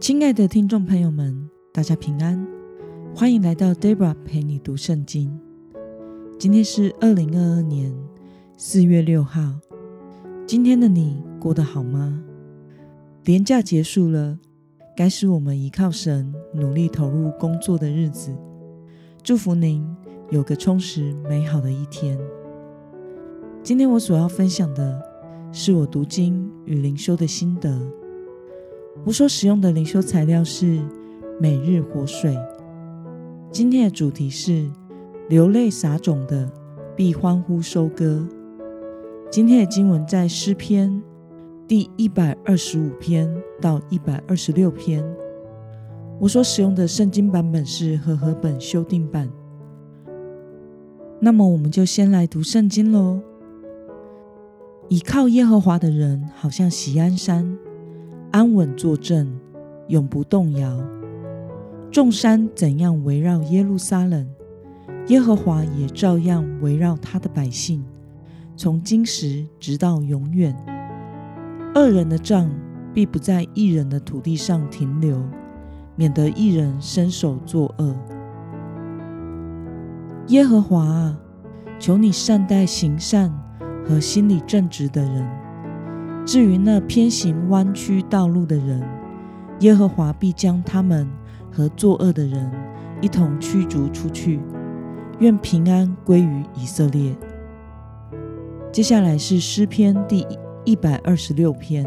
亲爱的听众朋友们，大家平安，欢迎来到 Debra 陪你读圣经。今天是二零二二年四月六号。今天的你过得好吗？年假结束了，该是我们依靠神、努力投入工作的日子。祝福您有个充实美好的一天。今天我所要分享的是我读经与灵修的心得。我所使用的灵修材料是《每日活水》。今天的主题是“流泪撒种的，必欢呼收割”。今天的经文在诗篇第一百二十五篇到一百二十六篇。我所使用的圣经版本是和合本修订版。那么，我们就先来读圣经喽。倚靠耶和华的人，好像喜安山。安稳坐镇，永不动摇。众山怎样围绕耶路撒冷，耶和华也照样围绕他的百姓，从今时直到永远。恶人的杖必不在一人的土地上停留，免得一人伸手作恶。耶和华啊，求你善待行善和心里正直的人。至于那偏行弯曲道路的人，耶和华必将他们和作恶的人一同驱逐出去。愿平安归于以色列。接下来是诗篇第一百二十六篇。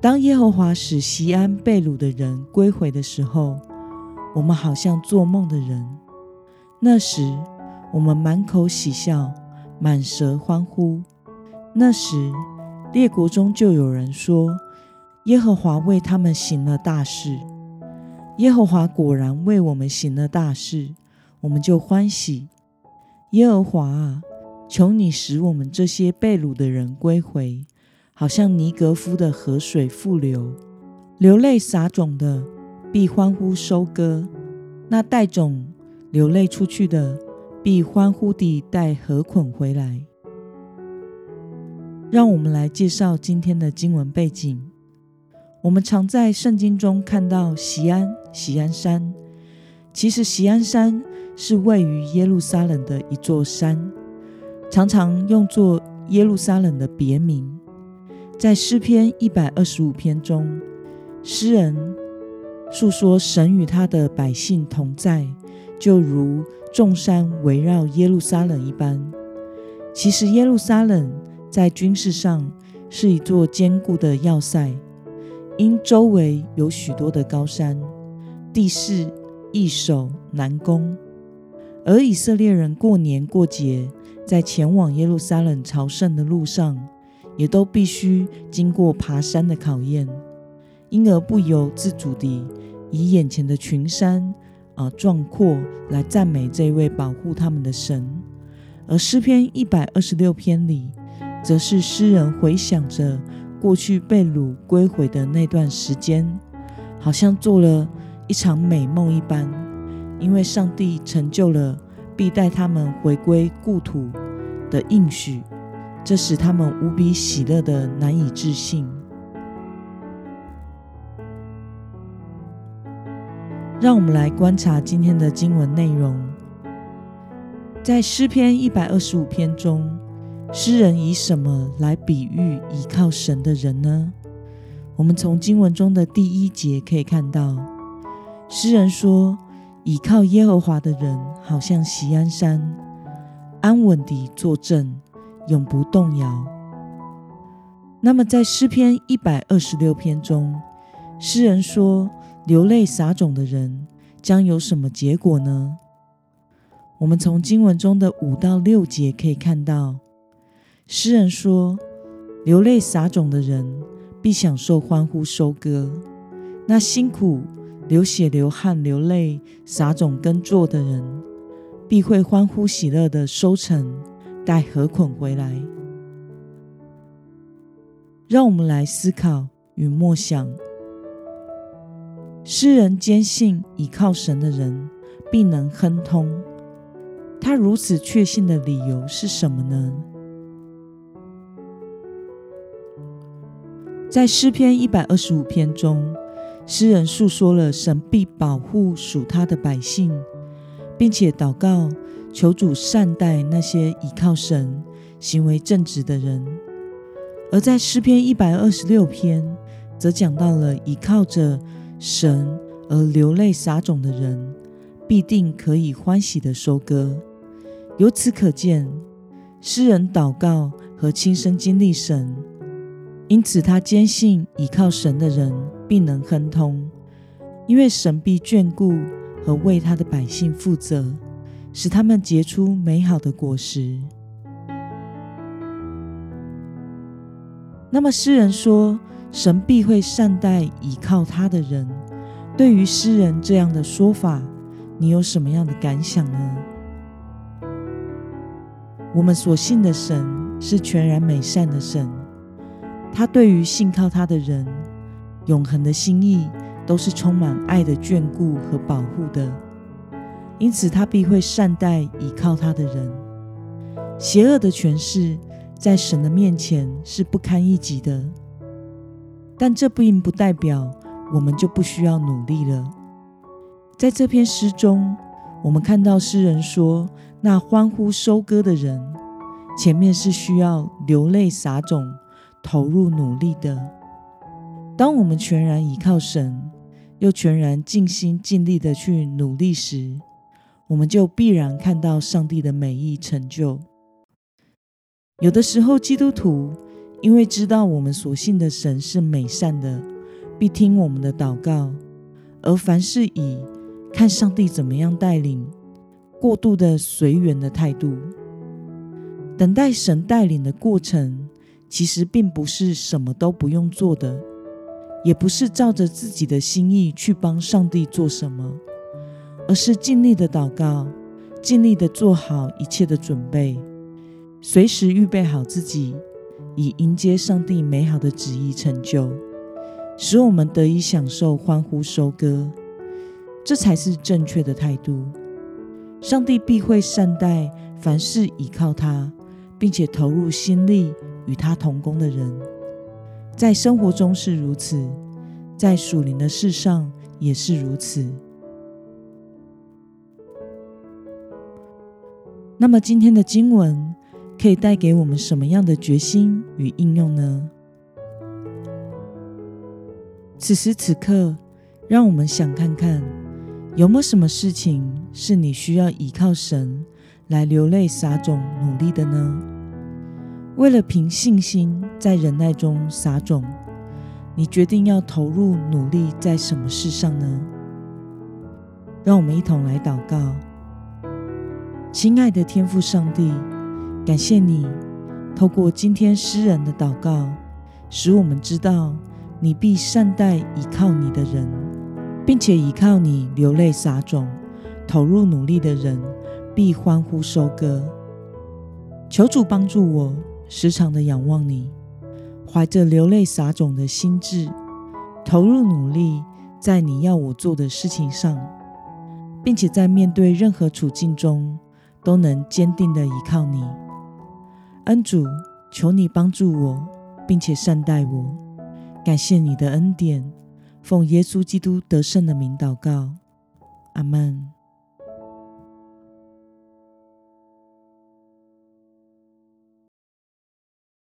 当耶和华使西安被掳的人归回的时候，我们好像做梦的人。那时，我们满口喜笑，满舌欢呼。那时。列国中就有人说：“耶和华为他们行了大事。”耶和华果然为我们行了大事，我们就欢喜。耶和华啊，求你使我们这些被掳的人归回，好像尼格夫的河水复流。流泪撒种的必欢呼收割，那带种流泪出去的必欢呼地带禾捆回来。让我们来介绍今天的经文背景。我们常在圣经中看到锡安、锡安山，其实锡安山是位于耶路撒冷的一座山，常常用作耶路撒冷的别名。在诗篇一百二十五篇中，诗人诉说神与他的百姓同在，就如众山围绕耶路撒冷一般。其实耶路撒冷。在军事上是一座坚固的要塞，因周围有许多的高山，地势易守难攻。而以色列人过年过节，在前往耶路撒冷朝圣的路上，也都必须经过爬山的考验，因而不由自主地以眼前的群山啊壮阔来赞美这位保护他们的神。而诗篇一百二十六篇里。则是诗人回想着过去被掳归回的那段时间，好像做了一场美梦一般，因为上帝成就了必带他们回归故土的应许，这使他们无比喜乐的难以置信。让我们来观察今天的经文内容，在诗篇一百二十五篇中。诗人以什么来比喻倚靠神的人呢？我们从经文中的第一节可以看到，诗人说：“倚靠耶和华的人，好像锡安山，安稳地坐镇，永不动摇。”那么，在诗篇一百二十六篇中，诗人说：“流泪撒种的人将有什么结果呢？”我们从经文中的五到六节可以看到。诗人说：“流泪撒种的人必享受欢呼收割；那辛苦流血、流汗、流泪撒种耕作的人，必会欢呼喜乐的收成，带禾捆回来。”让我们来思考与默想：诗人坚信倚靠神的人必能亨通。他如此确信的理由是什么呢？在诗篇一百二十五篇中，诗人诉说了神必保护属他的百姓，并且祷告求主善待那些倚靠神、行为正直的人。而在诗篇一百二十六篇，则讲到了倚靠着神而流泪撒种的人，必定可以欢喜的收割。由此可见，诗人祷告和亲身经历神，因此他坚信倚靠神的人。必能亨通，因为神必眷顾和为他的百姓负责，使他们结出美好的果实。那么诗人说，神必会善待倚靠他的人。对于诗人这样的说法，你有什么样的感想呢？我们所信的神是全然美善的神，他对于信靠他的人。永恒的心意都是充满爱的眷顾和保护的，因此他必会善待倚靠他的人。邪恶的权势在神的面前是不堪一击的，但这并不代表我们就不需要努力了。在这篇诗中，我们看到诗人说：“那欢呼收割的人，前面是需要流泪撒种、投入努力的。”当我们全然依靠神，又全然尽心尽力的去努力时，我们就必然看到上帝的美意成就。有的时候，基督徒因为知道我们所信的神是美善的，必听我们的祷告，而凡事以看上帝怎么样带领，过度的随缘的态度，等待神带领的过程，其实并不是什么都不用做的。也不是照着自己的心意去帮上帝做什么，而是尽力的祷告，尽力的做好一切的准备，随时预备好自己，以迎接上帝美好的旨意成就，使我们得以享受欢呼收割。这才是正确的态度。上帝必会善待凡事依靠他，并且投入心力与他同工的人。在生活中是如此，在属灵的事上也是如此。那么，今天的经文可以带给我们什么样的决心与应用呢？此时此刻，让我们想看看，有没有什么事情是你需要依靠神来流泪撒种努力的呢？为了凭信心在忍耐中撒种，你决定要投入努力在什么事上呢？让我们一同来祷告。亲爱的天父上帝，感谢你透过今天诗人的祷告，使我们知道你必善待依靠你的人，并且依靠你流泪撒种、投入努力的人必欢呼收割。求主帮助我。时常的仰望你，怀着流泪撒种的心智，投入努力在你要我做的事情上，并且在面对任何处境中都能坚定的依靠你。恩主，求你帮助我，并且善待我。感谢你的恩典，奉耶稣基督得胜的名祷告，阿门。